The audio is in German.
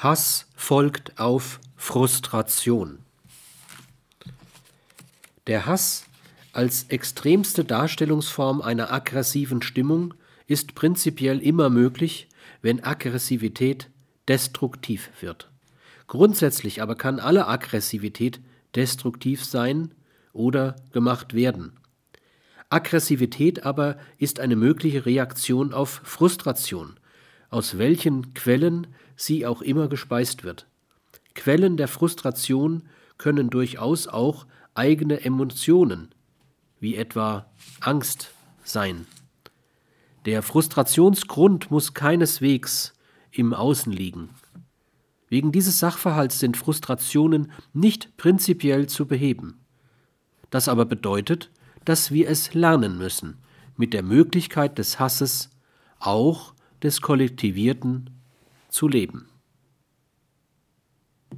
Hass folgt auf Frustration. Der Hass als extremste Darstellungsform einer aggressiven Stimmung ist prinzipiell immer möglich, wenn Aggressivität destruktiv wird. Grundsätzlich aber kann alle Aggressivität destruktiv sein oder gemacht werden. Aggressivität aber ist eine mögliche Reaktion auf Frustration, aus welchen Quellen sie auch immer gespeist wird. Quellen der Frustration können durchaus auch eigene Emotionen, wie etwa Angst, sein. Der Frustrationsgrund muss keineswegs im Außen liegen. Wegen dieses Sachverhalts sind Frustrationen nicht prinzipiell zu beheben. Das aber bedeutet, dass wir es lernen müssen, mit der Möglichkeit des Hasses, auch des Kollektivierten, zu leben.